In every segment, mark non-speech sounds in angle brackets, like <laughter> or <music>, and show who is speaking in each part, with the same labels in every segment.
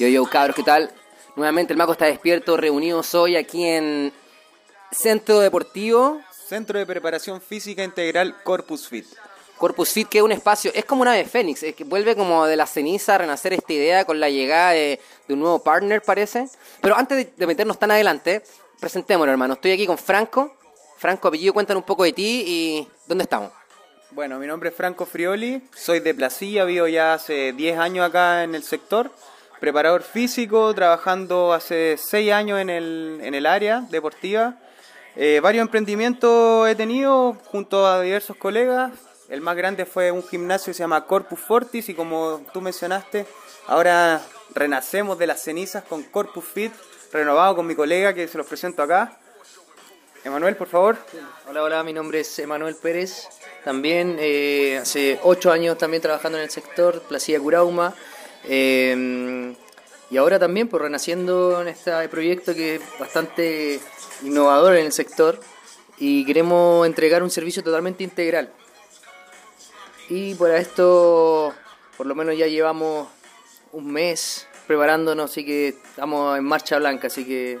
Speaker 1: Yo, yo, cabros, ¿qué tal? Nuevamente el Maco está despierto, reunidos hoy aquí en Centro Deportivo.
Speaker 2: Centro de Preparación Física Integral Corpus Fit.
Speaker 1: Corpus Fit, que es un espacio, es como una ave fénix, es que vuelve como de la ceniza a renacer esta idea con la llegada de, un nuevo partner, parece. Pero antes de, meternos tan adelante, presentémonos, hermano. Estoy aquí con Franco. Franco, apellido, cuéntanos un poco de ti y dónde estamos.
Speaker 2: Bueno, mi nombre es Franco Frioli, soy de Placilla, vivo ya hace 10 años acá en el sector, preparador físico, trabajando hace 6 años en el, en el área deportiva. Eh, varios emprendimientos he tenido junto a diversos colegas. El más grande fue un gimnasio que se llama Corpus Fortis y como tú mencionaste, ahora renacemos de las cenizas con Corpus Fit, renovado con mi colega que se los presento acá. Emanuel, por favor.
Speaker 3: Hola, hola, mi nombre es Emanuel Pérez. También eh, hace ocho años también trabajando en el sector, Placilla Curauma. Eh, y ahora también por pues, renaciendo en este proyecto que es bastante innovador en el sector y queremos entregar un servicio totalmente integral. Y para esto por lo menos ya llevamos un mes preparándonos, así que estamos en marcha blanca, así que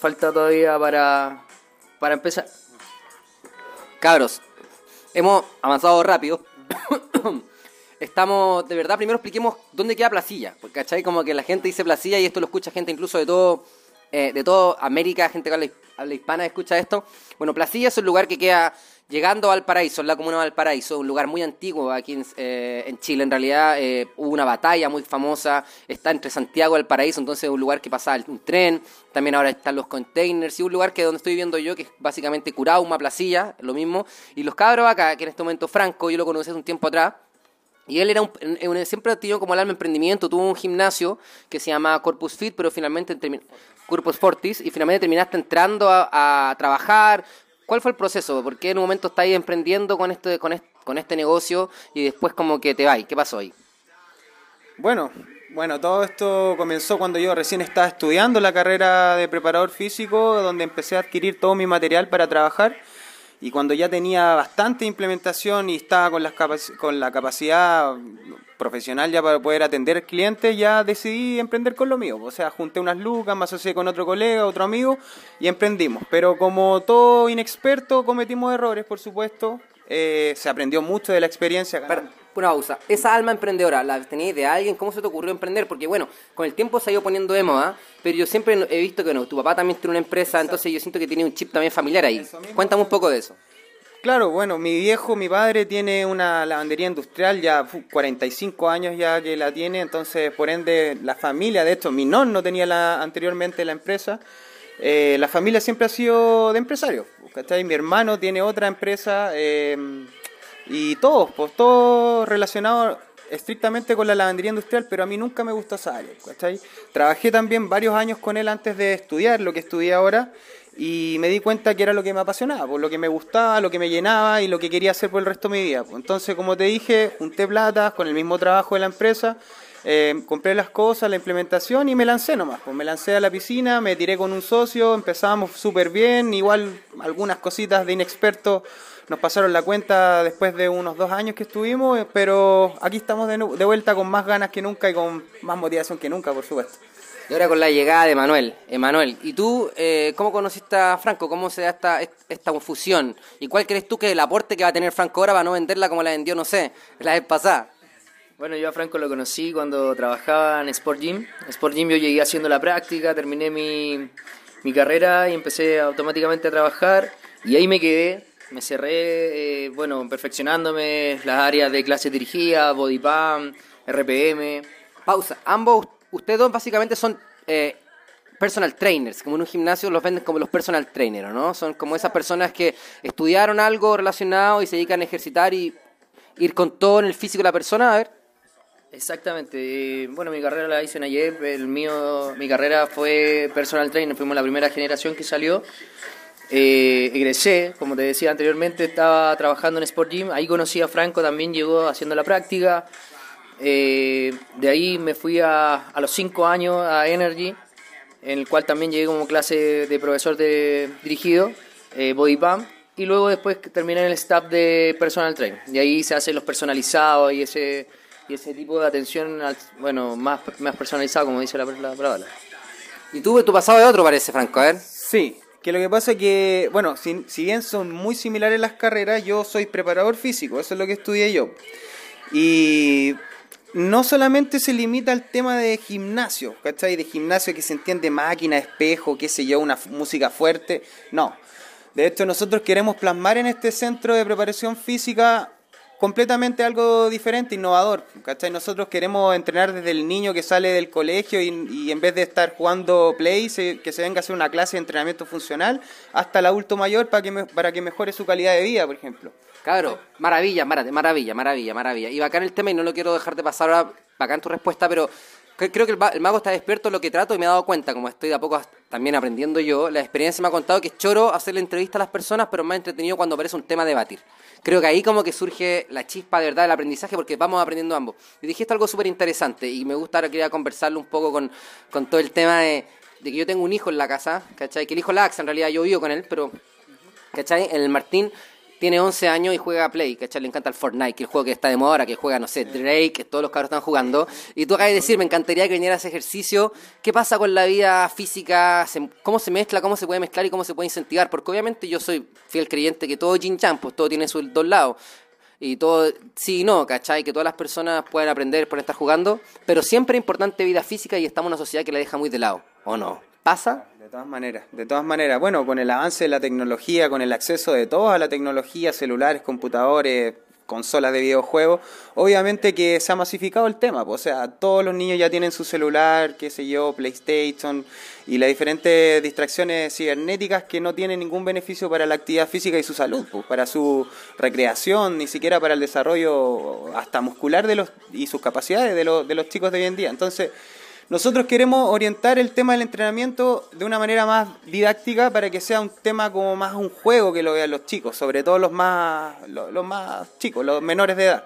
Speaker 3: falta todavía para para empezar,
Speaker 1: cabros, hemos avanzado rápido. <coughs> Estamos, de verdad, primero expliquemos dónde queda Placilla. Porque, ¿cachai? Como que la gente dice Placilla y esto lo escucha gente incluso de todo, eh, de todo América, gente que habla, habla hispana escucha esto. Bueno, Placilla es un lugar que queda Llegando a Valparaíso, en la comuna de Valparaíso, un lugar muy antiguo aquí en, eh, Chile, en realidad eh, hubo una batalla muy famosa, está entre Santiago y Valparaíso, entonces es un lugar que pasaba un tren, también ahora están los containers, y un lugar que donde estoy viviendo yo, que es básicamente Curauma, Placilla, lo mismo, y los cabros acá, que en este momento Franco, yo lo conocí hace un tiempo atrás, y él era un, siempre ha tenido como el alma emprendimiento, tuvo un gimnasio que se llama Corpus Fit, pero finalmente Corpus Fortis, y finalmente terminaste entrando a trabajar, ¿Cuál fue el proceso? ¿Por qué en un momento estáis emprendiendo con este, con este, con este negocio y después como que te vais? ¿Qué pasó ahí?
Speaker 2: Bueno, bueno, todo esto comenzó cuando yo recién estaba estudiando la carrera de preparador físico, donde empecé a adquirir todo mi material para trabajar y cuando ya tenía bastante implementación y estaba con, las con la capacidad profesional ya para poder atender clientes, ya decidí emprender con lo mío. O sea, junté unas lucas, me asocié con otro colega, otro amigo y emprendimos. Pero como todo inexperto, cometimos errores, por supuesto. Eh, se aprendió mucho de la experiencia.
Speaker 1: una pausa. Esa alma emprendedora, ¿la tenías de alguien? ¿Cómo se te ocurrió emprender? Porque bueno, con el tiempo se ha ido poniendo de moda, pero yo siempre he visto que no, tu papá también tiene una empresa, entonces yo siento que tiene un chip también familiar ahí. Cuéntame un poco de eso.
Speaker 2: Claro, bueno, mi viejo, mi padre tiene una lavandería industrial, ya 45 años ya que la tiene, entonces por ende la familia, de hecho mi no tenía la, anteriormente la empresa, eh, la familia siempre ha sido de empresarios, ¿cachai? Mi hermano tiene otra empresa eh, y todos, pues todos relacionados estrictamente con la lavandería industrial, pero a mí nunca me gustó esa ¿cachai? Trabajé también varios años con él antes de estudiar lo que estudié ahora y me di cuenta que era lo que me apasionaba, por lo que me gustaba, lo que me llenaba y lo que quería hacer por el resto de mi vida. Entonces, como te dije, junté plata con el mismo trabajo de la empresa, eh, compré las cosas, la implementación y me lancé nomás. Pues me lancé a la piscina, me tiré con un socio, empezábamos súper bien, igual algunas cositas de inexperto nos pasaron la cuenta después de unos dos años que estuvimos, pero aquí estamos de, de vuelta con más ganas que nunca y con más motivación que nunca, por supuesto.
Speaker 1: Y ahora con la llegada de Manuel. Emanuel, ¿y tú eh, cómo conociste a Franco? ¿Cómo se da esta, esta fusión? ¿Y cuál crees tú que es el aporte que va a tener Franco ahora para no venderla como la vendió, no sé, la vez pasada?
Speaker 3: Bueno, yo a Franco lo conocí cuando trabajaba en Sport Gym. Sport Gym yo llegué haciendo la práctica, terminé mi, mi carrera y empecé automáticamente a trabajar. Y ahí me quedé, me cerré, eh, bueno, perfeccionándome las áreas de clase dirigida, body pump, RPM.
Speaker 1: Pausa, ambos ustedes dos básicamente son eh, personal trainers, como en un gimnasio los venden como los personal trainers, ¿no? Son como esas personas que estudiaron algo relacionado y se dedican a ejercitar y ir con todo en el físico de la persona, a ver.
Speaker 3: Exactamente. Bueno, mi carrera la hice en ayer, el mío, mi carrera fue personal trainer, fuimos la primera generación que salió. Eh, egresé, como te decía anteriormente, estaba trabajando en Sport Gym, ahí conocí a Franco, también llegó haciendo la práctica, eh, de ahí me fui a, a los 5 años a Energy, en el cual también llegué como clase de profesor de dirigido, eh, Body Pump, y luego después terminé en el staff de personal trainer. Y ahí se hacen los personalizados y ese, y ese tipo de atención, al- bueno, más, más personalizado, como dice la, la palabra.
Speaker 1: Y tú, tu pasado es otro, parece, Franco, a ver.
Speaker 2: Sí, que lo que pasa es que, bueno, si, si bien son muy similares las carreras, yo soy preparador físico, eso es lo que estudié yo. Y no solamente se limita al tema de gimnasio, ¿cachai? De gimnasio que se entiende máquina, espejo, qué sé yo, una música fuerte, no. De hecho, nosotros queremos plasmar en este centro de preparación física completamente algo diferente, innovador. ¿cachai? Nosotros queremos entrenar desde el niño que sale del colegio y, en vez de estar jugando play, se- que se venga a hacer una clase de entrenamiento funcional hasta el adulto mayor para que, para que mejore su calidad de vida, por ejemplo.
Speaker 1: Cabro, maravilla, mara- maravilla, maravilla, maravilla. Y bacán el tema, y no lo quiero dejar de pasar ahora, bacán tu respuesta, pero cre- creo que el, el mago está despierto en lo que trato y me he dado cuenta, como estoy de a poco también aprendiendo yo, la experiencia me ha contado que es choro hacerle entrevista a las personas, pero más entretenido cuando aparece un tema a debatir. Creo que ahí como que surge la chispa de verdad del aprendizaje porque vamos aprendiendo ambos. Y dijiste algo súper interesante y me gusta ahora quería conversarlo un poco con, con todo el tema de, de que yo tengo un hijo en la casa, ¿cachai? Que el hijo Lax, en realidad yo vivo con él, pero ¿cachai? El Martín tiene 11 años y juega a Play, ¿cachai? Le encanta el Fortnite, que el juego que está de moda ahora, que juega, no sé, Drake, que todos los cabros están jugando. Y tú acabas de decir, me encantaría que viniera ese ejercicio. ¿Qué pasa con la vida física? ¿Cómo se mezcla? ¿Cómo se puede mezclar? ¿Y cómo se puede incentivar? Porque obviamente yo soy fiel creyente que todo Jin Chan, pues todo tiene sus dos lados. Y todo, sí y no, ¿cachai? Que todas las personas pueden aprender por estar jugando. Pero siempre es importante vida física y estamos en una sociedad que la deja muy de lado, ¿o no? ¿Pasa?
Speaker 2: De todas maneras, de todas maneras. Bueno, con el avance de la tecnología, con el acceso de toda la tecnología, celulares, computadores, consolas de videojuegos, obviamente que se ha masificado el tema. pues, O sea, todos los niños ya tienen su celular, qué sé yo, PlayStation y las diferentes distracciones cibernéticas que no tienen ningún beneficio para la actividad física y su salud, pues, para su recreación, ni siquiera para el desarrollo hasta muscular de los y sus capacidades de los, de los chicos de hoy en día. Entonces, nosotros queremos orientar el tema del entrenamiento de una manera más didáctica para que sea un tema como más un juego que lo vean los chicos, sobre todo los más, los, los más chicos, los menores de edad.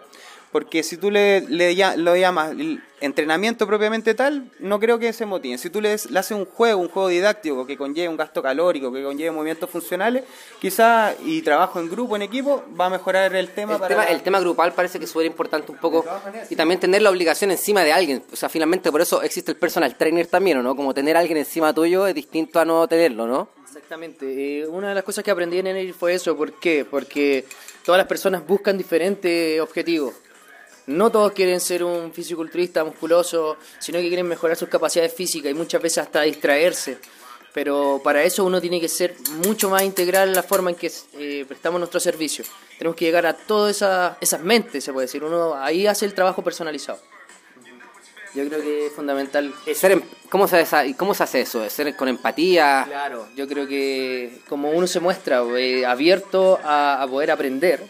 Speaker 2: Porque si tú le, le ya- lo llamas entrenamiento propiamente tal, no creo que se motiven. Si tú le, le haces un juego, un juego didáctico que conlleve un gasto calórico, que conlleve movimientos funcionales, quizás y trabajo en grupo, en equipo, va a mejorar el tema
Speaker 1: El
Speaker 2: para
Speaker 1: tema,
Speaker 2: la-
Speaker 1: el tema grupal parece que es súper importante un poco y también tener la obligación encima de alguien. O sea, finalmente por eso existe el personal trainer también, ¿o no? Como tener a alguien encima tuyo es distinto a no tenerlo, ¿no?
Speaker 3: Exactamente. Eh, una de las cosas que aprendí en él fue eso. ¿Por qué? Porque todas las personas buscan diferentes objetivos. No todos quieren ser un fisiculturista musculoso, sino que quieren mejorar sus capacidades físicas y muchas veces hasta distraerse. Pero para eso uno tiene que ser mucho más integral en la forma en que eh, prestamos nuestro servicio. Tenemos que llegar a todas esas, esas mentes, se puede decir. Uno ahí hace el trabajo personalizado. Yo creo que es fundamental
Speaker 1: Ser em- ¿cómo, se, ¿Cómo se hace eso? ¿Ser con empatía?
Speaker 3: Claro, yo creo que como uno se muestra eh, abierto a, a poder aprender,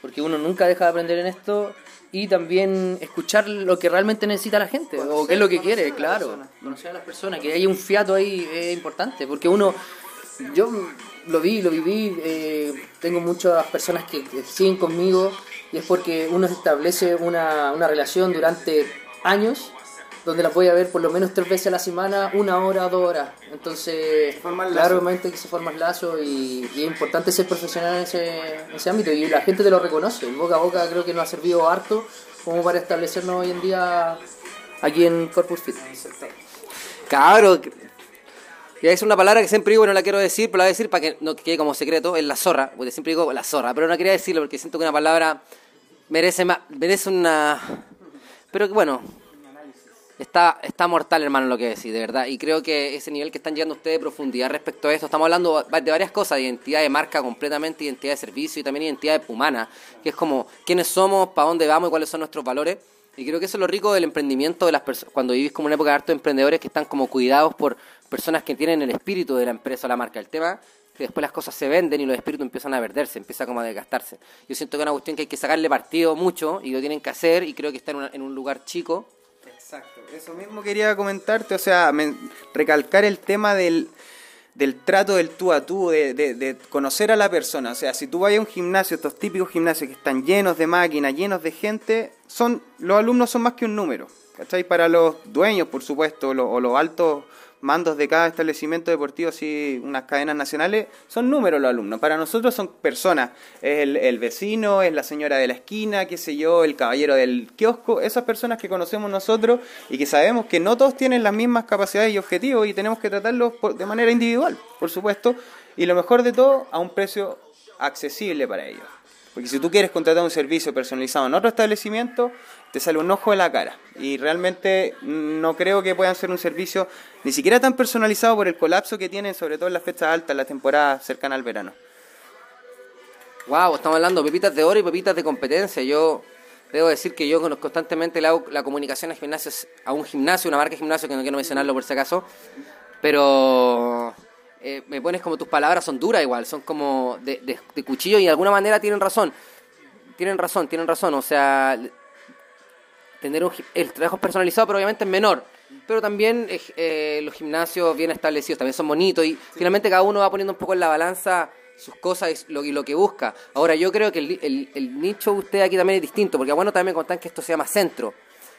Speaker 3: porque uno nunca deja de aprender en esto, y también escuchar lo que realmente necesita la gente, o qué es lo que quiere, claro. Conocer a las personas, que hay un fiato ahí es importante, porque uno, yo lo vi, lo viví, eh, tengo muchas personas que, que siguen conmigo, y es porque uno establece una, una relación durante años donde las voy a ver por lo menos tres veces a la semana, una hora, dos horas. Entonces, claramente que se forman lazos y, y es importante ser profesional en ese, en ese ámbito y la gente te lo reconoce. El boca a boca creo que nos ha servido harto como para establecernos hoy en día aquí en Corpus Fit.
Speaker 1: Cabro, que- y es una palabra que siempre digo, no la quiero decir, pero la voy a decir para que no quede como secreto, es la zorra, porque siempre digo la zorra, pero no quería decirlo porque siento que una palabra merece más, merece una... Pero bueno, está, está mortal hermano lo que decís, de verdad, y creo que ese nivel que están llegando ustedes de profundidad respecto a esto, estamos hablando de varias cosas, de identidad de marca completamente, identidad de servicio y también identidad humana, que es como quiénes somos, para dónde vamos y cuáles son nuestros valores. Y creo que eso es lo rico del emprendimiento de las personas, cuando vivís como una época de hartos emprendedores que están como cuidados por personas que tienen el espíritu de la empresa o la marca. El tema que después las cosas se venden y los espíritus empiezan a perderse, empieza como a desgastarse. Yo siento que es una cuestión que hay que sacarle partido mucho y lo tienen que hacer y creo que está en, una- en un lugar chico.
Speaker 2: Exacto, eso mismo quería comentarte, o sea, recalcar el tema del, del trato del tú a tú, de, de- de conocer a la persona. O sea, si tú vas a un gimnasio, estos típicos gimnasios que están llenos de máquinas, llenos de gente, son los alumnos son más que un número. ¿Cachai? Para los dueños, por supuesto, lo- o los altos mandos de cada establecimiento deportivo, así unas cadenas nacionales, son números los alumnos. Para nosotros son personas. Es el, vecino, es la señora de la esquina, qué sé yo, el caballero del kiosco, esas personas que conocemos nosotros y que sabemos que no todos tienen las mismas capacidades y objetivos y tenemos que tratarlos de manera individual, por supuesto, y lo mejor de todo, a un precio accesible para ellos. Porque si tú quieres contratar un servicio personalizado en otro establecimiento, te sale un ojo de la cara. Y realmente no creo que puedan ser un servicio ni siquiera tan personalizado por el colapso que tienen, sobre todo en las fechas altas, la temporada cercana al verano.
Speaker 1: Wow, estamos hablando de pepitas de oro y pepitas de competencia. Yo debo decir que yo constantemente le hago la comunicación a gimnasios, a un gimnasio, una marca de gimnasio que no quiero mencionarlo por si acaso, pero eh, me pones como tus palabras son duras igual, son como de, de, cuchillo y de alguna manera tienen razón. Tienen razón, tienen razón. O sea, tener un, el trabajo personalizado, pero obviamente es menor. Pero también eh, los gimnasios bien establecidos también son bonitos y finalmente cada uno va poniendo un poco en la balanza sus cosas y lo, y lo que busca. Ahora, yo creo que el, el, el nicho de usted aquí también es distinto, porque bueno, también me contan que esto se llama centro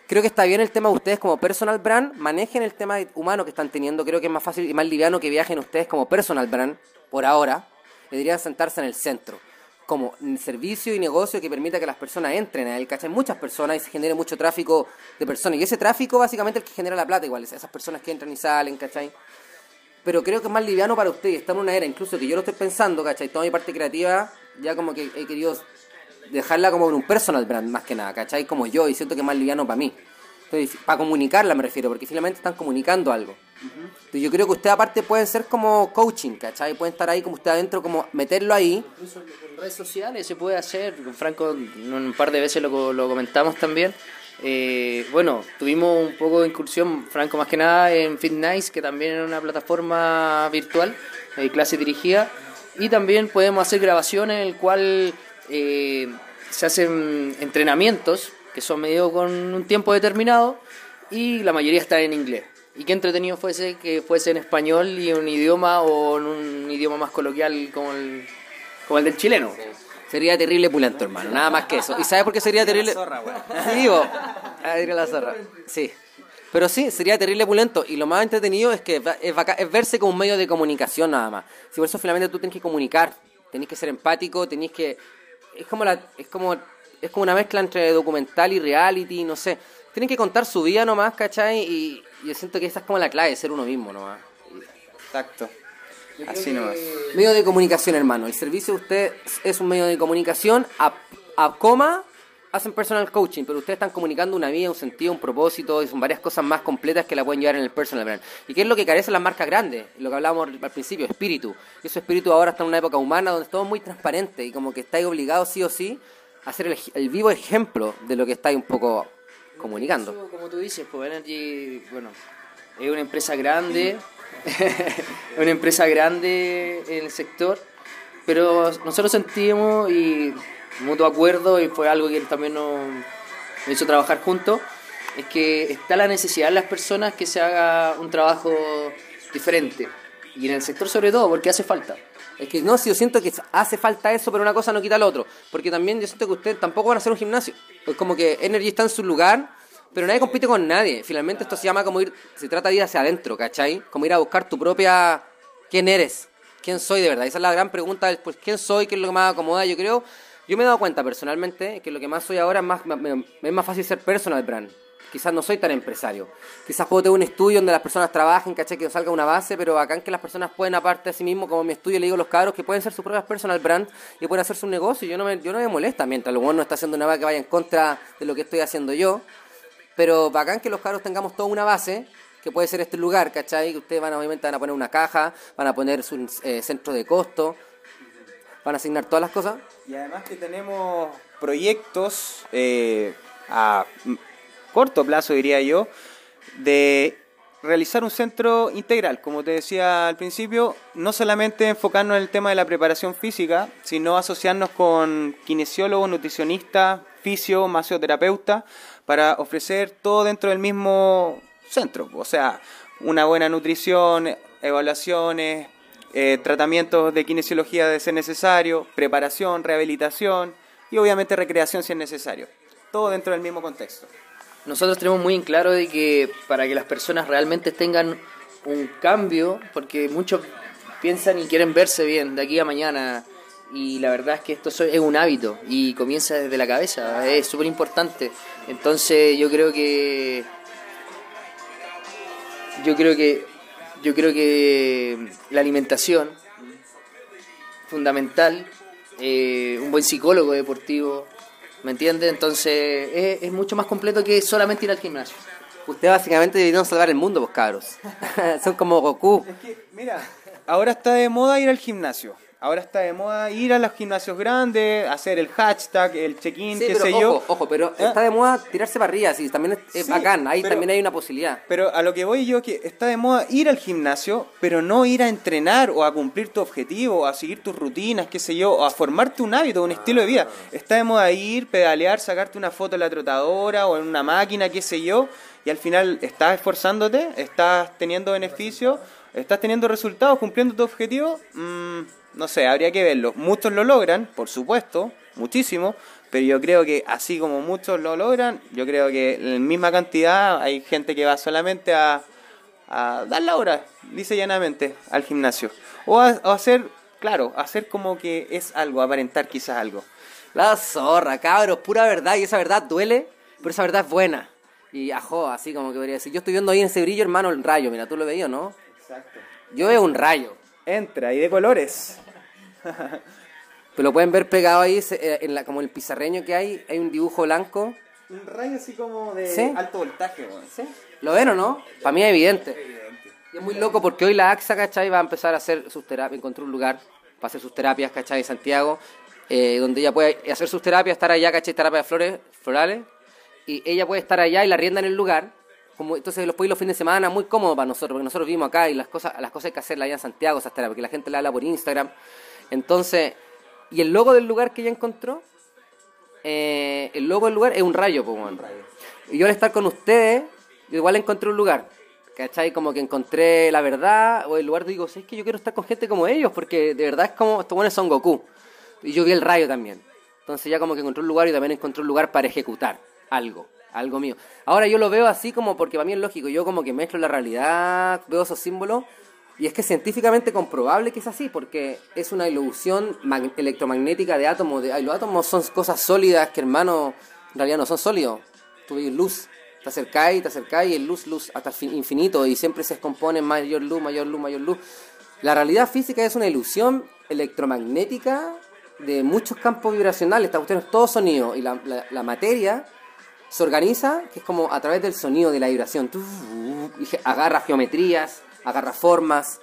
Speaker 1: creo que está bien el tema de ustedes como personal brand, manejen el tema humano que están teniendo, creo que es más fácil y más liviano que viajen ustedes como personal brand, por ahora, deberían sentarse en el centro, como servicio y negocio que permita que las personas entren a él, ¿cachai? Muchas personas y se genere mucho tráfico de personas, y ese tráfico básicamente es el que genera la plata igual, esas personas que entran y salen, ¿cachai? Pero creo que es más liviano para ustedes, estamos en una era, incluso que yo lo estoy pensando, ¿cachai? Toda mi parte creativa, ya como que he querido dejarla como en un personal brand más que nada, ¿cachai? Como yo, y siento que es más liviano para mí. Para comunicarla me refiero, porque finalmente están comunicando algo. Yo creo que usted aparte pueden ser como coaching, ¿cachai? Pueden estar ahí como usted adentro, como meterlo ahí.
Speaker 3: Incluso en redes sociales se puede hacer, Franco un par de veces lo, lo comentamos también. Eh, bueno, tuvimos un poco de incursión, Franco más que nada, en Fit Nice, que también es una plataforma virtual, de clase dirigida, y también podemos hacer grabaciones en el cual eh, se hacen entrenamientos que son medidos con un tiempo determinado y la mayoría están en inglés. Y qué entretenido fuese que fuese en español y un idioma o en un idioma más coloquial como el, como el del chileno.
Speaker 1: Sería terrible pulento, hermano. Nada más que eso. ¿Y sabes por qué sería terrible? La zorra, Sí, la zorra. Sí. Pero sí, sería terrible pulento. Y lo más entretenido es que es, es verse como un medio de comunicación nada más. Si por eso finalmente tú tienes que comunicar, tenés que ser empático, tenés que es como la es como es como una mezcla entre documental y reality, no sé. Tienen que contar su vida nomás, ¿cachai? Y yo siento que esa es como la clave, ser uno mismo nomás.
Speaker 2: Exacto. Así nomás.
Speaker 1: Medio de comunicación, hermano. El servicio de usted es un medio de comunicación a, a coma hacen personal coaching, pero ustedes están comunicando una vida, un sentido, un propósito, y son varias cosas más completas que la pueden llevar en el personal brand. ¿Y qué es lo que carecen las marcas grandes? Lo que hablábamos al principio, espíritu. Y ese espíritu ahora está en una época humana donde todo es muy transparente y como que estáis obligados sí o sí a ser el, vivo ejemplo de lo que estáis un poco comunicando.
Speaker 3: como tú dices, pues Energy, bueno, es una empresa grande, <laughs> una empresa grande en el sector, pero nosotros sentimos y mutuo acuerdo y fue algo que también nos, hizo trabajar juntos, es que está la necesidad de las personas que se haga un trabajo diferente. Y en el sector sobre todo, porque hace falta.
Speaker 1: Es que no, si yo siento que hace falta eso, pero una cosa no quita lo otro. Porque también yo siento que ustedes tampoco van a hacer un gimnasio. Pues como que Energy está en su lugar, pero nadie compite con nadie. Finalmente esto se llama como ir, se trata de ir hacia adentro, ¿cachai? Como ir a buscar tu propia... ¿Quién eres? ¿Quién soy de verdad? Esa es la gran pregunta, pues, ¿quién soy? ¿Qué es lo que más acomoda? Yo creo yo me he dado cuenta personalmente que lo que más soy ahora es más, es más fácil ser personal brand. Quizás no soy tan empresario. Quizás puedo tener un estudio donde las personas trabajen, caché que salga una base, pero acá en que las personas pueden, aparte de sí mismo, como mi estudio, le digo a los cabros que pueden ser sus propias personal brand y pueden hacer su negocio. Yo no me, yo no me molesta mientras lo bueno no está haciendo nada que vaya en contra de lo que estoy haciendo yo. Pero bacán que los cabros tengamos toda una base que puede ser este lugar, ¿cachai? Ustedes van obviamente van a poner una caja, van a poner su eh, centro de costo, van a asignar todas las cosas.
Speaker 2: Y además que tenemos proyectos eh, a corto plazo, diría yo, de realizar un centro integral, como te decía al principio, no solamente enfocarnos en el tema de la preparación física, sino asociarnos con kinesiólogos, nutricionistas, fisio, masoterapeuta, para ofrecer todo dentro del mismo centro. O sea, una buena nutrición, evaluaciones, eh, tratamientos de kinesiología de ser necesario, preparación, rehabilitación y obviamente recreación si es necesario. Todo dentro del mismo contexto.
Speaker 3: Nosotros tenemos muy en claro de que para que las personas realmente tengan un cambio, porque muchos piensan y quieren verse bien de aquí a mañana. Y la verdad es que esto es un hábito y comienza desde la cabeza, es súper importante. Entonces yo creo que... Yo creo que... Yo creo que la alimentación, fundamental, eh, un buen psicólogo deportivo, ¿me entiendes? Entonces es, es mucho más completo que solamente ir al gimnasio.
Speaker 1: Ustedes básicamente deberían salvar el mundo, vos cabros. <laughs> Son como Goku.
Speaker 2: Es que, mira, ahora está de moda ir al gimnasio. Ahora está de moda ir a los gimnasios grandes, hacer el hashtag, el check-in,
Speaker 1: Sí,
Speaker 2: qué
Speaker 1: pero
Speaker 2: sé
Speaker 1: ojo,
Speaker 2: yo.
Speaker 1: ojo, pero
Speaker 2: ¿Eh?
Speaker 1: está de moda tirarse para arriba, sí, también es, es
Speaker 2: Sí,
Speaker 1: bacán, ahí
Speaker 2: pero-
Speaker 1: también hay una posibilidad.
Speaker 2: Pero a lo que voy yo que está de moda ir al gimnasio, pero no ir a entrenar o a cumplir tu objetivo, o a seguir tus rutinas, qué sé yo, o a formarte un hábito, un estilo de vida. Está de moda ir, pedalear, sacarte una foto en la trotadora o en una máquina, qué sé yo, y al final estás esforzándote, estás teniendo beneficios, estás teniendo resultados, cumpliendo tu objetivo. Mm, no sé, habría que verlo. Muchos lo logran, por supuesto, muchísimo, pero yo creo que así como muchos lo logran, yo creo que en la misma cantidad hay gente que va solamente a, a dar la hora, dice llanamente, al gimnasio. O a, hacer, claro, hacer como que es algo, aparentar quizás algo.
Speaker 1: La zorra, cabros, pura verdad, y esa verdad duele, pero esa verdad es buena. Y ajo, así como que podría decir, yo estoy viendo ahí en ese brillo, hermano, el rayo, mira, tú lo veías, ¿no?
Speaker 2: Exacto.
Speaker 1: Yo veo un rayo.
Speaker 2: Entra, y de colores.
Speaker 1: Pero lo pueden ver pegado ahí, eh, en la, como el pizarreño que hay, hay un dibujo blanco.
Speaker 2: Un rayo así como de
Speaker 1: ¿Sí?
Speaker 2: alto voltaje,
Speaker 1: ¿Lo ven o no? Para mí es evidente. Y es muy loco porque hoy la AXA, ¿cachai? Va a empezar a hacer sus terapias, encontró un lugar para hacer sus terapias, ¿cachai? En Santiago, eh, donde ella puede hacer sus terapias, estar allá, ¿cachai? Terapias de flores, florales. Y ella puede estar allá y la rienda en el lugar. Como, entonces los puede ir los fines de semana muy cómodo para nosotros, porque nosotros vivimos acá y las cosas, las cosas hay que hacerlas allá en Santiago, terapias, porque la gente la habla por Instagram. Entonces, y el logo del lugar que ella encontró, eh, el logo del lugar es un rayo, pues, weón. Y yo al estar con ustedes, igual encontré un lugar. ¿Cachai? Como que encontré la verdad, o el lugar digo, es que yo quiero estar con gente como ellos, porque de verdad es como, estos buenos son Goku. Y yo vi el rayo también. Entonces ya como que encontré un lugar y también encontré un lugar para ejecutar algo, algo mío. Ahora yo lo veo así como, porque para mí es lógico, yo como que mezclo la realidad, veo esos símbolos, y es que es científicamente comprobable que es así, porque es una ilusión mag- electromagnética de átomos. De, ay, los átomos son cosas sólidas que, hermano, en realidad no son sólidos. Tú ves luz, te acercáis, te acercáis, y es luz, luz, hasta infinito, y siempre se descompone mayor luz, mayor luz, mayor luz. La realidad física es una ilusión electromagnética de muchos campos vibracionales. Esta cuestión es todo sonido, y la, la- la materia se organiza, que es como a través del sonido, de la vibración. Agarra geometrías, agarra formas,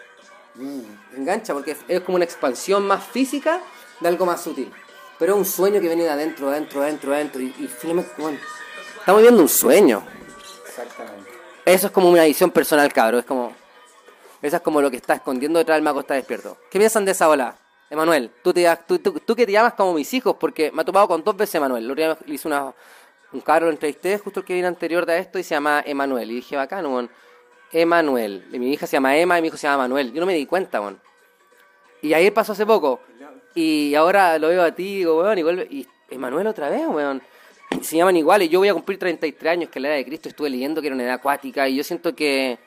Speaker 1: mm, engancha, porque es, como una expansión más física de algo más sutil. Pero es un sueño que viene de adentro, adentro, adentro, adentro. Y, y finalmente, bueno, estamos viviendo un sueño.
Speaker 2: Exactamente.
Speaker 1: Eso es como una visión personal, cabro. Es como. Eso es como lo que está escondiendo detrás del mago está despierto. ¿Qué piensan de esa ola? Emanuel, tú, te, tú, tú, tú que te llamas como mis hijos, porque me ha topado con dos veces Emanuel. El otro día le hice una, un cabro, lo entrevisté, justo el que viene anterior de esto, y se llama Emanuel. Y dije, bacán, weón. Emanuel. Y mi hija se llama Emma y mi hijo se llama Manuel. Yo no me di cuenta, weón. Y ahí pasó hace poco. Y ahora lo veo a ti y digo, weón, igual. Y Emanuel otra vez, weón. Y se llaman iguales. Yo voy a cumplir 33 años, que la edad de Cristo. Estuve leyendo que era una edad acuática. Y yo siento que.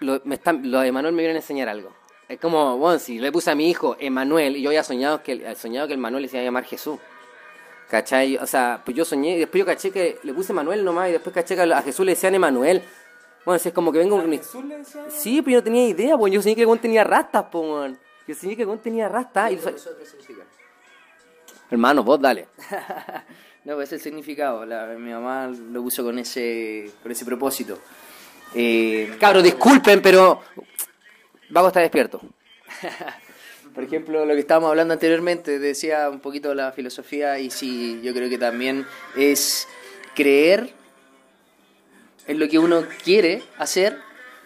Speaker 1: Lo, me lo de Emanuel me vienen a enseñar algo. Es como, bueno, si le puse a mi hijo Emanuel y yo había soñado que, soñado que el Manuel se iba a llamar Jesús. ¿Cachai? O sea, pues yo soñé y después yo caché que le puse Manuel nomás y después caché que a Jesús le decían Emanuel. Bueno, si es como que vengo con mi- Sí, pero yo no tenía idea, pues yo soñé que el tenía rastas, pues. Yo soñé que el tenía rastas. Y... Hermano, vos dale. <laughs>
Speaker 3: No, pues es el significado. La- mi mamá lo puso con ese, con ese propósito. Eh,
Speaker 1: Cabros, disculpen, pero. Vago está despierto. <laughs>
Speaker 3: por ejemplo, lo que estábamos hablando anteriormente, decía un poquito la filosofía y sí, yo creo que también es creer en lo que uno quiere hacer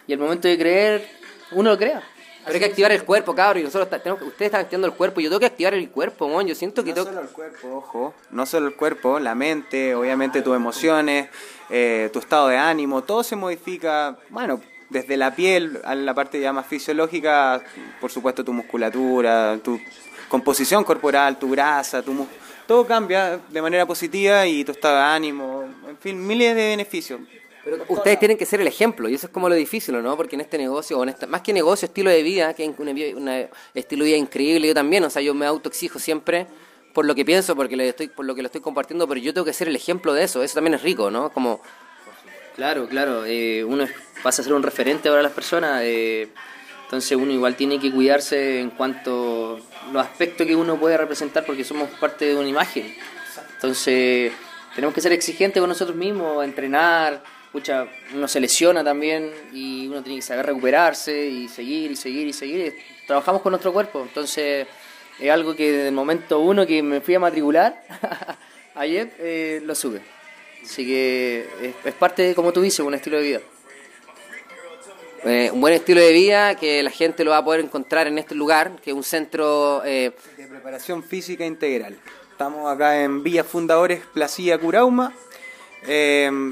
Speaker 3: y al momento de creer, uno lo crea.
Speaker 1: Pero hay que activar el cuerpo, cabros. Y nosotros tenemos que- ustedes están activando el cuerpo. Yo tengo que activar el cuerpo, weón. Yo siento que
Speaker 2: No
Speaker 1: tengo.
Speaker 2: solo el cuerpo, ojo, no solo el cuerpo, la mente, obviamente tus emociones, eh, tu estado de ánimo, todo se modifica, bueno, desde la piel a la parte ya más fisiológica, por supuesto tu musculatura, tu composición corporal, tu grasa, tu mus- todo cambia de manera positiva y tu estado de ánimo, en fin, miles de beneficios.
Speaker 1: Pero ustedes tienen que ser el ejemplo y eso es como lo difícil, ¿no? Porque en este negocio, o en esta, más que negocio, estilo de vida, que es un estilo de vida increíble, yo también, o sea, yo me autoexijo siempre por lo que pienso, porque le estoy, por lo que lo estoy compartiendo, pero yo tengo que ser el ejemplo de eso, eso también es rico, ¿no? Como...
Speaker 3: Claro, claro, eh, uno pasa a ser un referente para las personas, eh, entonces uno igual tiene que cuidarse en cuanto a los aspectos que uno puede representar, porque somos parte de una imagen. Entonces tenemos que ser exigentes con nosotros mismos, entrenar, Pucha, uno se lesiona también y uno tiene que saber recuperarse y seguir y seguir y seguir. Trabajamos con nuestro cuerpo, entonces es algo que desde el momento uno que me fui a matricular <laughs> ayer eh, lo sube. Así que es, parte, como tú dices, un estilo de vida.
Speaker 1: Eh, un buen estilo de vida que la gente lo va a poder encontrar en este lugar, que es un centro
Speaker 2: eh, de preparación física integral. Estamos acá en Villa Fundadores, Placilla Curauma.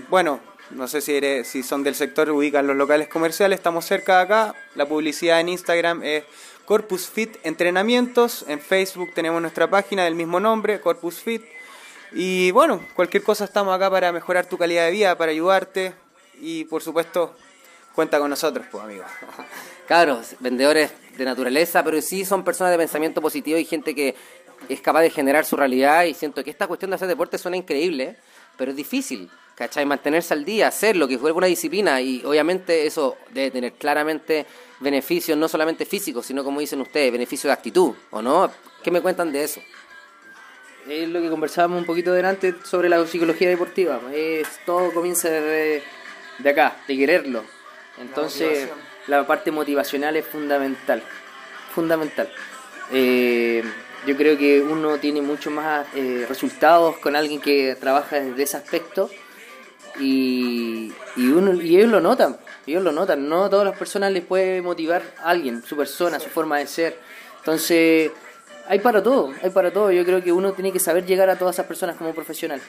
Speaker 2: bueno, no sé si, eres, si son del sector, ubican los locales comerciales, estamos cerca de acá. La publicidad en Instagram es Corpus Fit Entrenamientos. En Facebook tenemos nuestra página del mismo nombre, Corpus Fit. Y bueno, cualquier cosa estamos acá para mejorar tu calidad de vida, para ayudarte. Y por supuesto, cuenta con nosotros, pues amigo. <laughs>
Speaker 1: Claro, vendedores de naturaleza, pero sí son personas de pensamiento positivo y gente que es capaz de generar su realidad. Y siento que esta cuestión de hacer deporte suena increíble, pero es difícil. ¿cachai? Mantenerse al día, hacerlo, que fue una disciplina y obviamente eso debe tener claramente beneficios no solamente físicos, sino como dicen ustedes, beneficios de actitud, ¿o no? ¿Qué me cuentan de eso?
Speaker 3: Es lo que conversábamos un poquito delante sobre la psicología deportiva. Es, todo comienza de, de acá, de quererlo. Entonces, la, parte motivacional es fundamental. Fundamental. Eh, yo creo que uno tiene mucho más eh, resultados con alguien que trabaja desde ese aspecto y, y, uno, y ellos lo notan, ellos lo notan, no a todas las personas les puede motivar a alguien, su persona, su forma de ser. Entonces, hay para todo, hay para todo. Yo creo que uno tiene que saber llegar a todas esas personas como profesional.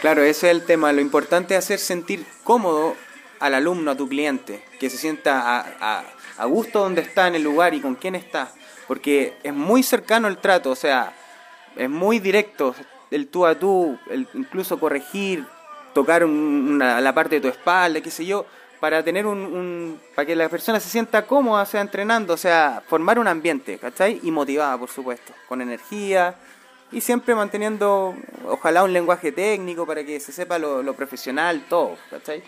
Speaker 2: Claro, ese es el tema. Lo importante es hacer sentir cómodo al alumno, a tu cliente, que se sienta a, a, gusto donde está en el lugar y con quién está. Porque es muy cercano el trato, o sea, es muy directo el tú a tú, el incluso corregir, tocar una, la parte de tu espalda, qué sé yo, para tener un, para que la persona se sienta cómoda, sea entrenando, o sea, formar un ambiente, ¿cachai? Y motivada, por supuesto, con energía y siempre manteniendo, ojalá, un lenguaje técnico para que se sepa lo, lo profesional, todo, ¿cachai?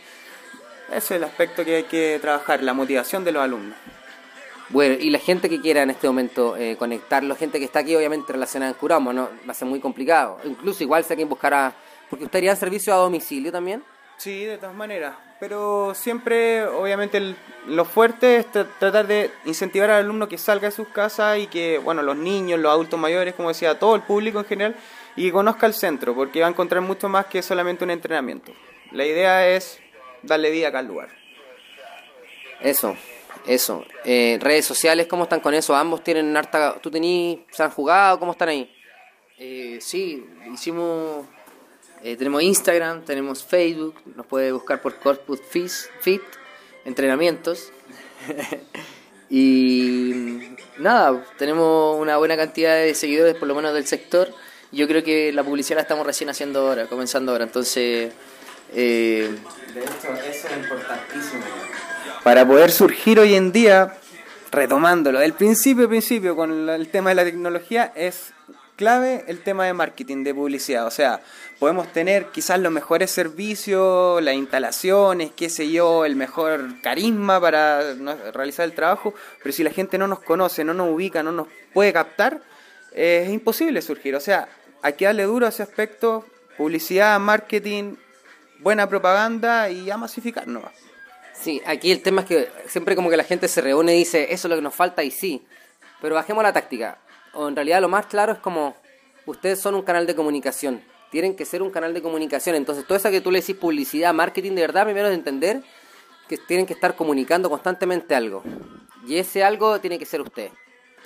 Speaker 2: Ese es el aspecto que hay que trabajar, la motivación de los alumnos.
Speaker 1: Bueno, y la gente que quiera en este momento eh, conectarlo, gente que está aquí obviamente relacionada en Curamo, ¿no? va a ser muy complicado. Incluso igual si alguien buscará, porque usted haría servicio a domicilio también.
Speaker 2: Sí, de todas maneras, pero siempre obviamente lo fuerte es tratar de incentivar al alumno que salga de sus casas y que, bueno, los niños, los adultos mayores, como decía, todo el público en general, y que conozca el centro, porque va a encontrar mucho más que solamente un entrenamiento. La idea es darle vida acá al lugar.
Speaker 1: Eso, eso. Eh, redes sociales, ¿cómo están con eso? Ambos tienen harta... ¿Tú tenés, se han jugado? ¿Cómo están ahí?
Speaker 3: Eh, sí, hicimos... Eh, tenemos Instagram, tenemos Facebook, nos puede buscar por Corpus Fit, entrenamientos. <laughs> y nada, tenemos una buena cantidad de seguidores, por lo menos del sector. Yo creo que la publicidad la estamos recién haciendo ahora, comenzando ahora, entonces...
Speaker 2: de hecho, eso es importantísimo para poder surgir hoy en día, retomándolo, del principio principio con el tema de la tecnología, es clave el tema de marketing, de publicidad. O sea, podemos tener quizás los mejores servicios, las instalaciones, qué sé yo, el mejor carisma para realizar el trabajo, pero si la gente no nos conoce, no nos ubica, no nos puede captar, es imposible surgir. O sea, hay que darle duro a ese aspecto, publicidad, marketing, buena propaganda y a masificarnos.
Speaker 1: Sí, aquí el tema es que siempre como que la gente se reúne y dice, eso es lo que nos falta y sí, pero bajemos la táctica. O en realidad lo más claro es como, ustedes son un canal de comunicación, tienen que ser un canal de comunicación. Entonces, todo eso que tú le decís publicidad, marketing, de verdad, primero es entender que tienen que estar comunicando constantemente algo. Y ese algo tiene que ser usted.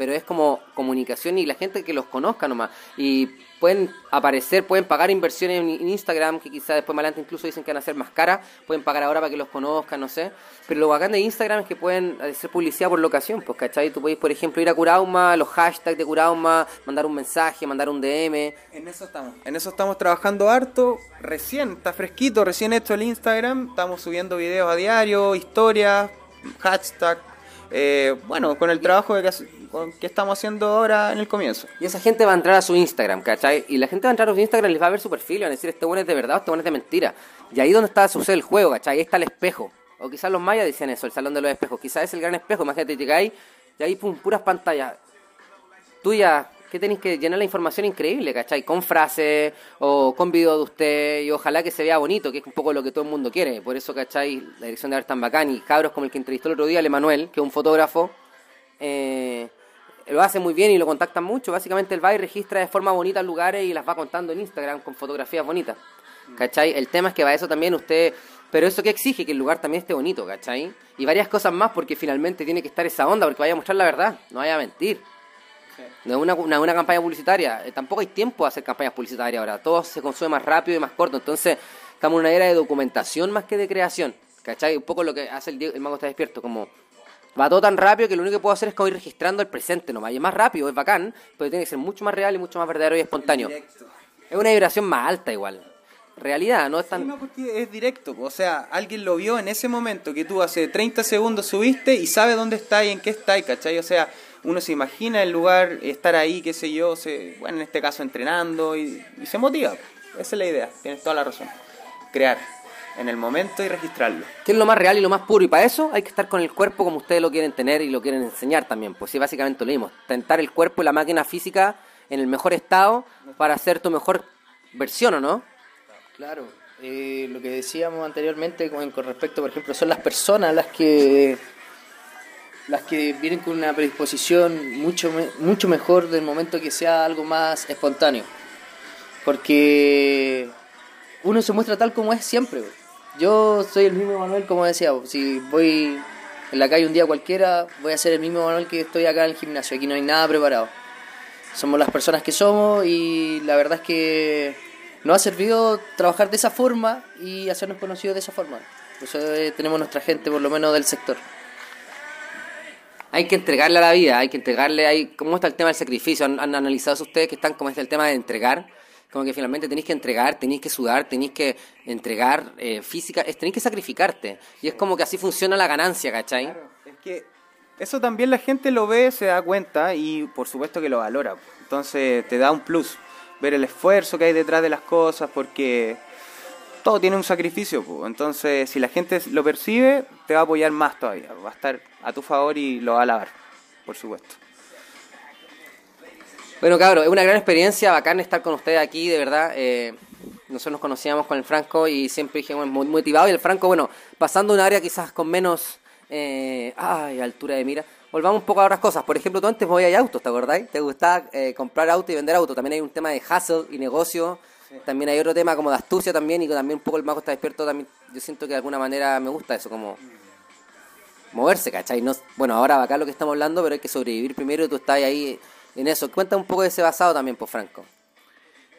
Speaker 1: Pero es como comunicación y la gente que los conozca nomás. Y pueden aparecer, pueden pagar inversiones en Instagram, que quizás después más adelante incluso dicen que van a ser más caras, pueden pagar ahora para que los conozcan, no sé. Pero lo bacán de Instagram es que pueden hacer publicidad por locación, pues, ¿cachai? Tú puedes, por ejemplo, ir a Curauma, los hashtags de Curauma, mandar un mensaje, mandar un DM.
Speaker 2: En eso estamos. En eso estamos trabajando harto. Recién, está fresquito, recién hecho el Instagram. Estamos subiendo videos a diario, historias, hashtag. Eh, bueno, con el trabajo de que que estamos haciendo ahora en el comienzo.
Speaker 1: Y esa gente va a entrar a su Instagram, ¿cachai? Y la gente va a entrar a su Instagram y les va a ver su perfil van a decir, este bueno es de verdad, este bueno es de mentira. Y ahí donde está sucede el juego, ¿cachai? Ahí está el espejo. O quizás los mayas decían eso, el salón de los espejos. Quizás es el gran espejo, imagínate, llegáis y ahí pum, puras pantallas tuyas que tenéis que llenar la información increíble, ¿cachai? Con frases o con video de usted y ojalá que se vea bonito, que es un poco lo que todo el mundo quiere. Por eso, ¿cachai? La dirección de arte tan bacán y cabros como el que entrevistó el otro día, el Emanuel, que es un fotógrafo, eh, lo hace muy bien y lo contactan mucho. Básicamente él va y registra de forma bonita lugares y las va contando en Instagram con fotografías bonitas. ¿Cachai? El tema es que va eso también usted... Pero eso que exige que el lugar también esté bonito, ¿cachai? Y varias cosas más porque finalmente tiene que estar esa onda porque vaya a mostrar la verdad, no vaya a mentir. No es una, una, campaña publicitaria. Eh, tampoco hay tiempo de hacer campañas publicitarias ahora. Todo se consume más rápido y más corto. Entonces, estamos en una era de documentación más que de creación. ¿Cachai? Un poco lo que hace el, el mago está despierto, como Va todo tan rápido que lo único que puedo hacer es como ir registrando el presente nomás. Y es más rápido, es bacán, pero tiene que ser mucho más real y mucho más verdadero y espontáneo. Es una vibración más alta igual. Realidad, no es tan...
Speaker 2: no, porque es directo. O sea, alguien lo vio en ese momento que tú hace 30 segundos subiste y sabe dónde está y en qué está, ¿cachai? O sea, uno se imagina el lugar, estar ahí, qué sé yo, se, bueno, en este caso entrenando y, y se motiva. Esa es la idea, tienes toda la razón. Crear en el momento y registrarlo.
Speaker 1: Que es lo más real y lo más puro. Y para eso hay que estar con el cuerpo como ustedes lo quieren tener y lo quieren enseñar también. Pues sí, básicamente lo mismo. Tentar el cuerpo y la máquina física en el mejor estado para hacer tu mejor versión, ¿o no?
Speaker 3: Claro. Eh, lo que decíamos anteriormente con, respecto, por ejemplo, son las personas las que las que vienen con una predisposición mucho mucho mejor del momento que sea algo más espontáneo. Porque uno se muestra tal como es siempre. Yo soy el mismo Manuel, como decía, si voy en la calle un día cualquiera, voy a ser el mismo Manuel que estoy acá en el gimnasio, aquí no hay nada preparado. Somos las personas que somos y la verdad es que nos ha servido trabajar de esa forma y hacernos conocidos de esa forma. Por eso eh, tenemos nuestra gente, por lo menos del sector.
Speaker 1: Hay que entregarle a la vida, hay que entregarle, hay, ¿cómo está el tema del sacrificio? ¿Han, analizado ustedes que están como es el tema de entregar? como que finalmente tenéis que entregar, tenéis que sudar, tenéis que entregar eh, física, tenéis que sacrificarte. Y es como que así funciona la ganancia, ¿cachai? Claro,
Speaker 2: es que eso también la gente lo ve, se da cuenta y por supuesto que lo valora. Entonces te da un plus ver el esfuerzo que hay detrás de las cosas porque todo tiene un sacrificio. Entonces si la gente lo percibe, te va a apoyar más todavía, va a estar a tu favor y lo va a alabar, por supuesto.
Speaker 1: Bueno, cabrón, es una gran experiencia, bacán estar con ustedes aquí, de verdad. Eh, nosotros nos conocíamos con el Franco y siempre dije, muy motivado. Y el Franco, bueno, pasando un área quizás con menos eh, ay, altura de mira. Volvamos un poco a otras cosas. Por ejemplo, tú antes movías autos, ¿te acordáis? ¿Te gustaba eh, comprar auto y vender auto? También hay un tema de hustle y negocio. También hay otro tema como de astucia también y también un poco el mago está despierto. También yo siento que de alguna manera me gusta eso, como moverse, ¿cachai? No, bueno, ahora acá lo que estamos hablando, pero hay que sobrevivir primero y tú estás ahí en eso. Cuenta un poco de ese basado también, por pues, Franco.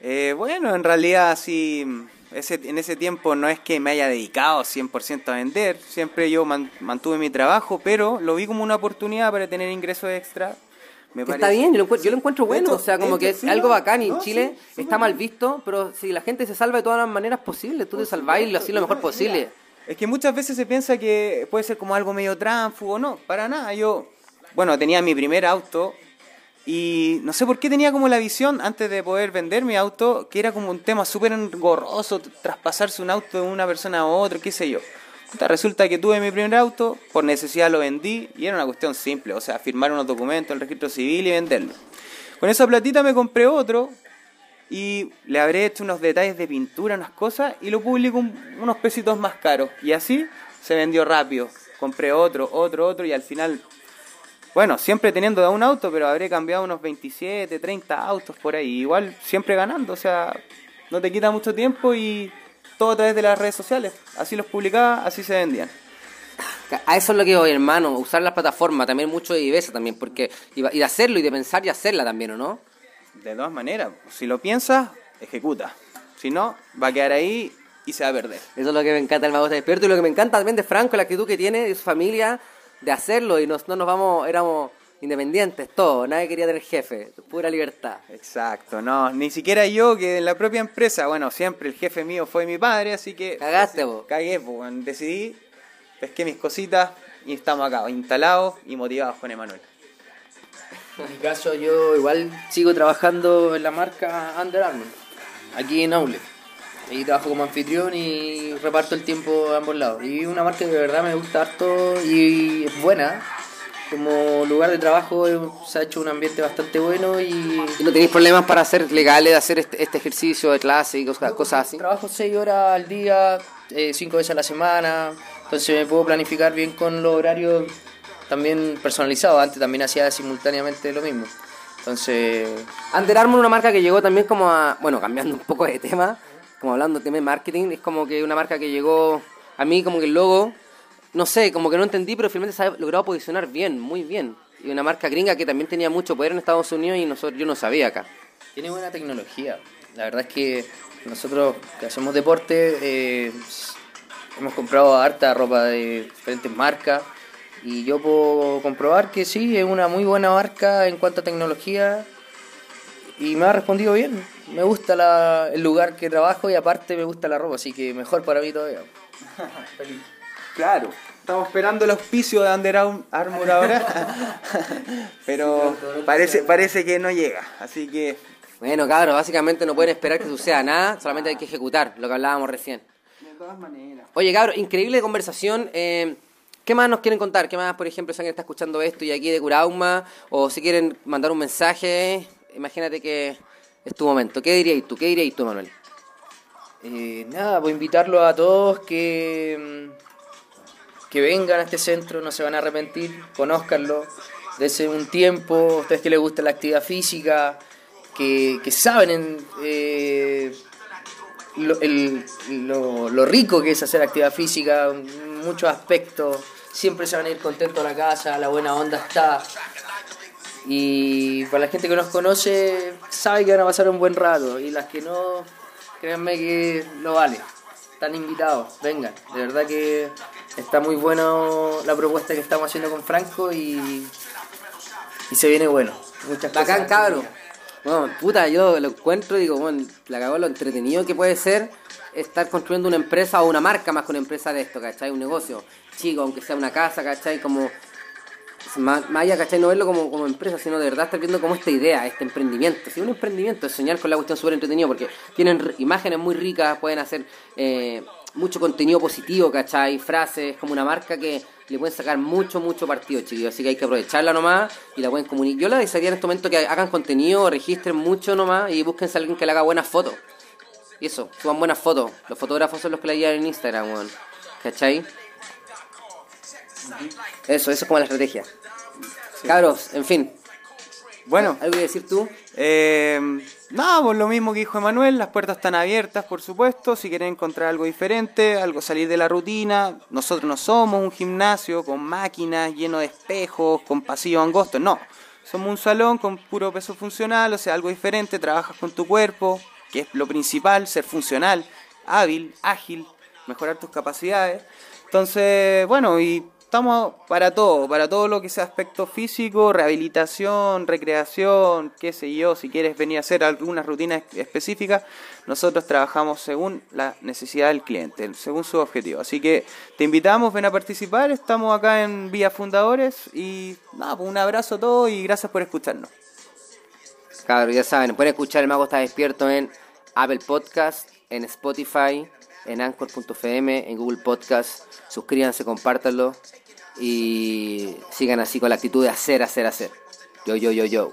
Speaker 2: Eh, bueno, en realidad sí, ese, en ese tiempo no es que me haya dedicado 100% a vender, siempre yo mantuve mi trabajo, pero lo vi como una oportunidad para tener ingresos extra.
Speaker 1: Me está bien, yo lo, encuentro, bueno, o sea, como que es algo bacán y en Chile está mal visto, pero si la gente se salva de todas las maneras posibles, tú te salváis y lo lo mejor posible.
Speaker 2: Es que muchas veces se piensa que puede ser como algo medio tránfugo, no, para nada. Yo, bueno, tenía mi primer auto y no sé por qué tenía como la visión, antes de poder vender mi auto, que era como un tema súper engorroso, traspasarse un auto de una persona a otra, qué sé yo. Resulta que tuve mi primer auto, por necesidad lo vendí y era una cuestión simple, o sea, firmar unos documentos, el registro civil y venderlo. Con esa platita me compré otro y le habré hecho unos detalles de pintura, unas cosas y lo publico unos pesitos más caros. Y así se vendió rápido. Compré otro, otro, otro y al final bueno, siempre teniendo un auto, pero habré cambiado unos 27, 30 autos por ahí. Igual siempre ganando, o sea, no te quita mucho tiempo y todo a través de las redes sociales. Así los publicaba, así se vendían.
Speaker 1: A eso es lo que voy, hermano, usar las plataformas, también mucho de IBESA también, porque y de hacerlo y de pensar y hacerla también, ¿o no?
Speaker 2: De todas maneras, si lo piensas, ejecuta. Si no, va a quedar ahí y se va a perder.
Speaker 1: Eso es lo que me encanta del Mago está despierto y lo que me encanta también de Franco, la actitud que tiene de su familia de hacerlo y nos, no nos vamos, éramos independientes, todo, nadie quería tener jefe, pura libertad.
Speaker 2: Exacto, no, ni siquiera yo que en la propia empresa, bueno, siempre el jefe mío fue mi padre, así que...
Speaker 1: Cagaste vos.
Speaker 2: Cagué, pues, decidí, pesqué mis cositas y estamos acá, instalados y motivados con Emanuel.
Speaker 3: En mi caso yo igual sigo trabajando en la marca Under Armour, aquí en Aule. Ahí trabajo como anfitrión y reparto el tiempo a ambos lados. Y una marca que de verdad me gusta harto y es buena como lugar de trabajo eh, se ha hecho un ambiente bastante bueno y...
Speaker 1: ¿Y no tenéis problemas para hacer legales, hacer este, este, ejercicio de clase y cosas, cosas así?
Speaker 3: Trabajo seis horas al día, eh, cinco veces a la semana, entonces me puedo planificar bien con los horarios también personalizados. Antes también hacía simultáneamente lo mismo. Entonces...
Speaker 1: Under Armour, una marca que llegó también como a... Bueno, cambiando un poco de tema, como hablando de tema de marketing, es como que una marca que llegó... A mí como que el logo no sé, como que no entendí, pero finalmente se ha logrado posicionar bien, muy bien. Y una marca gringa que también tenía mucho poder en Estados Unidos y nosotros, yo no sabía acá.
Speaker 3: Tiene buena tecnología. La verdad es que nosotros que hacemos deporte eh, hemos comprado harta ropa de diferentes marcas y yo puedo comprobar que sí, es una muy buena marca en cuanto a tecnología y me ha respondido bien. Me gusta la, el lugar que trabajo y aparte me gusta la ropa, así que mejor para mí todavía. <laughs>
Speaker 2: Claro, estamos esperando el auspicio de Under Armour ahora, <laughs> pero parece, parece que no llega, así que...
Speaker 1: Bueno, cabros, básicamente no pueden esperar que suceda nada, solamente hay que ejecutar lo que hablábamos recién.
Speaker 2: De todas maneras.
Speaker 1: Oye, cabros, increíble conversación. Eh, ¿Qué más nos quieren contar? ¿Qué más, por ejemplo, si alguien está escuchando esto y aquí de Curauma? O si quieren mandar un mensaje, imagínate que es tu momento. ¿Qué dirías tú? ¿Qué dirías tú, Manuel?
Speaker 3: Eh, nada, pues invitarlo a todos que que vengan a este centro, no se van a arrepentir, conózcanlo, desde un tiempo, ustedes que les gusta la actividad física, que, saben eh, lo, rico que es hacer actividad física, muchos aspectos, siempre se van a ir contentos a la casa, la buena onda está. Y para la gente que nos conoce, sabe que van a pasar un buen rato, y las que no, créanme que lo vale. Están invitados, vengan, de verdad que está muy bueno la propuesta que estamos haciendo con Franco y, y se viene bueno.
Speaker 1: Muchas Bacán, cabrón. Bueno, puta, yo lo encuentro y digo, bueno, la cago lo entretenido que puede ser estar construyendo una empresa o una marca más que una empresa de esto, ¿cachai? Un negocio chico, aunque sea una casa, ¿cachai? Como más, allá, ¿cachai? No verlo como, como empresa, sino de verdad estar viendo como esta idea, este emprendimiento. Si un emprendimiento es soñar con la cuestión súper entretenido porque tienen imágenes muy ricas, pueden hacer eh, mucho contenido positivo, ¿cachai? Frases, como una marca que le pueden sacar mucho, mucho partido, chiquillos. Así que hay que aprovecharla nomás y la pueden comunicar. Yo la desearía en este momento que hagan contenido, registren mucho nomás y busquen a alguien que le haga buenas fotos. Y eso, suban buenas fotos. Los fotógrafos son los que la llevan en Instagram, weón. ¿Cachai? Eso, eso es como la estrategia. Cabros, en fin.
Speaker 2: Bueno.
Speaker 1: ¿Algo que decir tú?
Speaker 2: Eh, no, pues lo mismo que dijo Emanuel, las puertas están abiertas, por supuesto, si quieren encontrar algo diferente, algo salir de la rutina. Nosotros no somos un gimnasio con máquinas lleno de espejos, con pasillos angostos, no. Somos un salón con puro peso funcional, o sea, algo diferente, trabajas con tu cuerpo, que es lo principal, ser funcional, hábil, ágil, mejorar tus capacidades. Entonces, bueno, y estamos para todo, para todo lo que sea aspecto físico, rehabilitación, recreación, qué sé yo, si quieres venir a hacer alguna rutina específica, nosotros trabajamos según la necesidad del cliente, según su objetivo. Así que te invitamos, ven a participar, estamos acá en Vía Fundadores y nada, pues un abrazo a todos y gracias por escucharnos.
Speaker 1: Claro, ya saben, pueden escuchar El Mago está despierto en Apple Podcast, en Spotify, en Anchor.fm, en Google Podcast. Suscríbanse, compártanlo y sigan así con la actitud de hacer, hacer, hacer. Yo, yo, yo, yo.